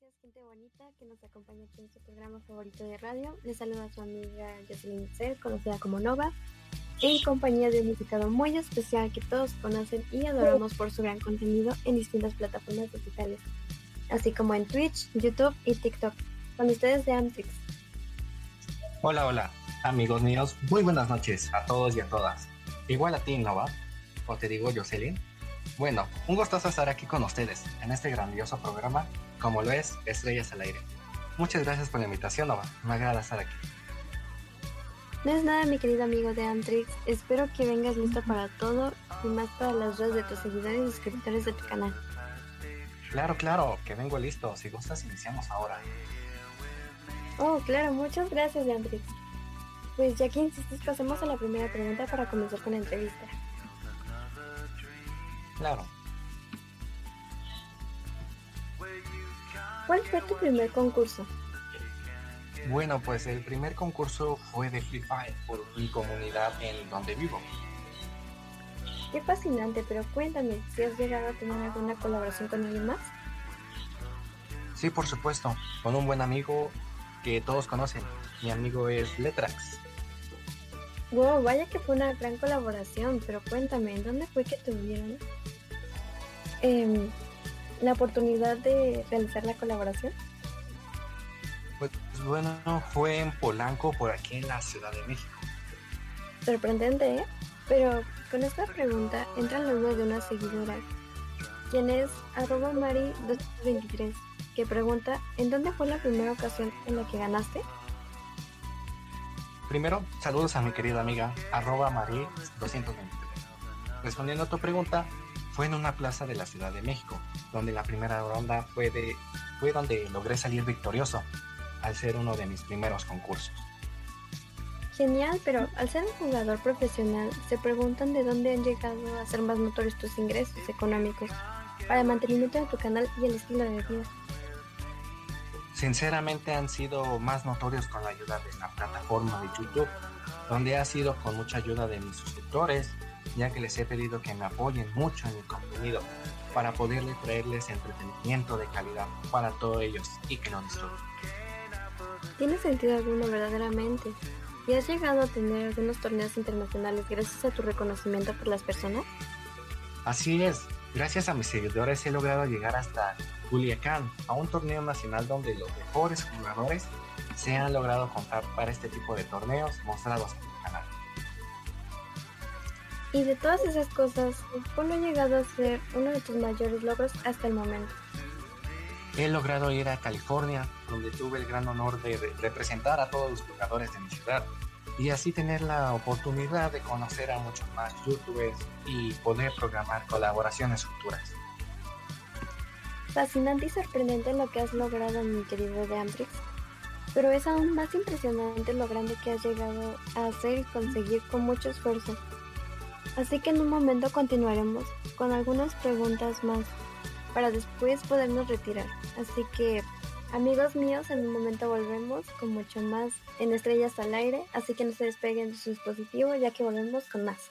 noches, gente bonita que nos acompaña aquí en su programa favorito de radio. Les saluda a su amiga Jocelyn C, conocida como Nova, en compañía de un invitado muy especial que todos conocen y adoramos por su gran contenido en distintas plataformas digitales, así como en Twitch, YouTube y TikTok. Con ustedes de Amtrix. Hola, hola, amigos míos, muy buenas noches a todos y a todas. Igual a ti, Nova, o te digo Jocelyn. Bueno, un gustazo estar aquí con ustedes en este grandioso programa, como lo es Estrellas al Aire. Muchas gracias por la invitación, Nova. Me agrada estar aquí. No es nada, mi querido amigo de Amtrix. Espero que vengas listo para todo y más para las redes de tus seguidores y suscriptores de tu canal. Claro, claro, que vengo listo. Si gustas, iniciamos ahora. Oh, claro, muchas gracias, de Amtrix. Pues ya que insistes, pasemos a la primera pregunta para comenzar con la entrevista. Claro. ¿Cuál fue tu primer concurso? Bueno, pues el primer concurso fue de Free Fire por mi comunidad en donde vivo. Qué fascinante, pero cuéntame, si has llegado a tener alguna colaboración con alguien más? Sí, por supuesto, con un buen amigo que todos conocen. Mi amigo es Letrax. Wow, vaya que fue una gran colaboración, pero cuéntame, ¿en dónde fue que tuvieron eh, la oportunidad de realizar la colaboración? Pues bueno, fue en Polanco, por aquí en la Ciudad de México. Sorprendente, ¿eh? Pero con esta pregunta entra el nombre de una seguidora, quien es arroba mari223, que pregunta, ¿en dónde fue la primera ocasión en la que ganaste? Primero, saludos a mi querida amiga, arroba mari223. Respondiendo a tu pregunta, fue en una plaza de la Ciudad de México, donde la primera ronda fue, de, fue donde logré salir victorioso, al ser uno de mis primeros concursos. Genial, pero al ser un jugador profesional, se preguntan de dónde han llegado a ser más notorios tus ingresos económicos para el mantenimiento de tu canal y el estilo de vida. Sinceramente han sido más notorios con la ayuda de la plataforma de YouTube, donde ha sido con mucha ayuda de mis suscriptores, ya que les he pedido que me apoyen mucho en mi contenido para poderles traerles entretenimiento de calidad para todos ellos y que lo disfruten. Tiene sentido alguno verdaderamente. ¿Y has llegado a tener algunos torneos internacionales gracias a tu reconocimiento por las personas? Así es, gracias a mis seguidores he logrado llegar hasta Culiacán, a un torneo nacional donde los mejores jugadores se han logrado contar para este tipo de torneos mostrados. Y de todas esas cosas, ¿cuál ha llegado a ser uno de tus mayores logros hasta el momento? He logrado ir a California, donde tuve el gran honor de representar a todos los jugadores de mi ciudad y así tener la oportunidad de conocer a muchos más youtubers y poder programar colaboraciones futuras. Fascinante y sorprendente lo que has logrado, mi querido de pero es aún más impresionante lo grande que has llegado a hacer y conseguir con mucho esfuerzo. Así que en un momento continuaremos con algunas preguntas más para después podernos retirar. Así que amigos míos, en un momento volvemos con mucho más en Estrellas al Aire, así que no se despeguen de su dispositivo ya que volvemos con más.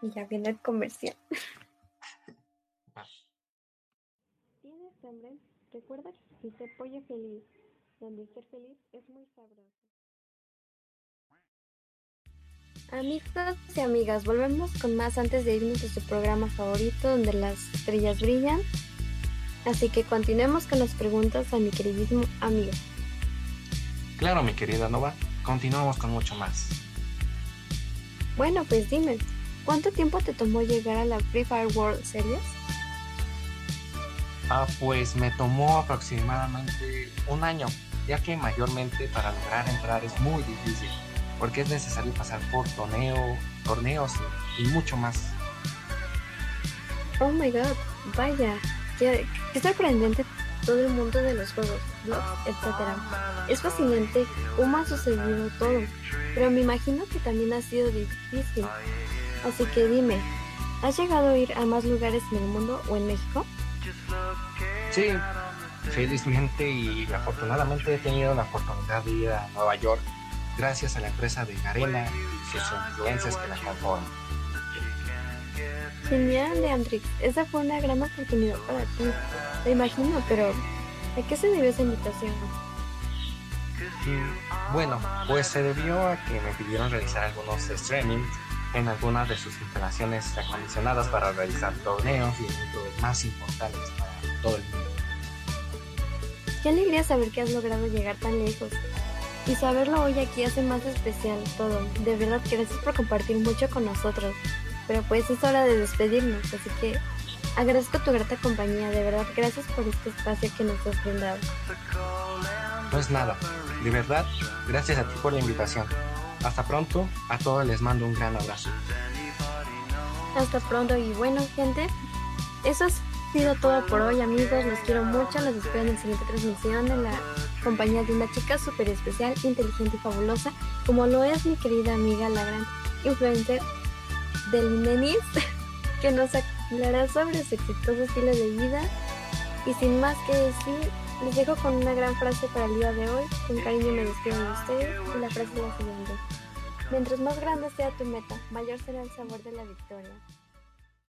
Y ya viene el comercial. ¿Tienes hambre? Recuerda que te pollo feliz, donde ser feliz es muy sabroso. Amigos y amigas, volvemos con más antes de irnos a su programa favorito donde las estrellas brillan. Así que continuemos con las preguntas a mi queridísimo amigo. Claro, mi querida Nova, continuamos con mucho más. Bueno, pues dime, ¿cuánto tiempo te tomó llegar a la Free Fire World Series? Ah, pues me tomó aproximadamente un año, ya que mayormente para lograr entrar es muy difícil porque es necesario pasar por torneo, torneos y, mucho más. Oh my god, vaya, qué, qué, sorprendente todo el mundo de los juegos, blogs, etc. Es fascinante cómo ha sucedido todo, pero me imagino que también ha sido difícil. Así que dime, ¿has llegado a ir a más lugares en el mundo o en México? Sí, felizmente y afortunadamente he tenido la oportunidad de ir a Nueva York gracias a la empresa de Garena y sus influencias que la conforman. Genial, Leandrix. Esa fue una gran oportunidad para ti. Te imagino, pero ¿A qué se debió esa invitación? Mm, bueno, pues se debió a que me pidieron realizar algunos streamings en algunas de sus instalaciones acondicionadas para realizar torneos y eventos más importantes para todo el mundo. Qué alegría saber que has logrado llegar tan lejos. Y saberlo hoy aquí hace más especial todo. De verdad, gracias por compartir mucho con nosotros. Pero pues es hora de despedirnos, así que agradezco tu grata compañía. De verdad, gracias por este espacio que nos has brindado. No es nada. De verdad, gracias a ti por la invitación. Hasta pronto, a todos les mando un gran abrazo. Hasta pronto y bueno gente, eso ha sido todo por hoy amigos, los quiero mucho, los espero en la siguiente transmisión de la compañía de una chica súper especial, inteligente y fabulosa, como lo es mi querida amiga, la gran influencer del Nenis, que nos hablará sobre su exitoso estilo de vida. Y sin más que decir, les dejo con una gran frase para el día de hoy. Con cariño me despido de ustedes y la frase es la siguiente. Mientras más grande sea tu meta, mayor será el sabor de la victoria.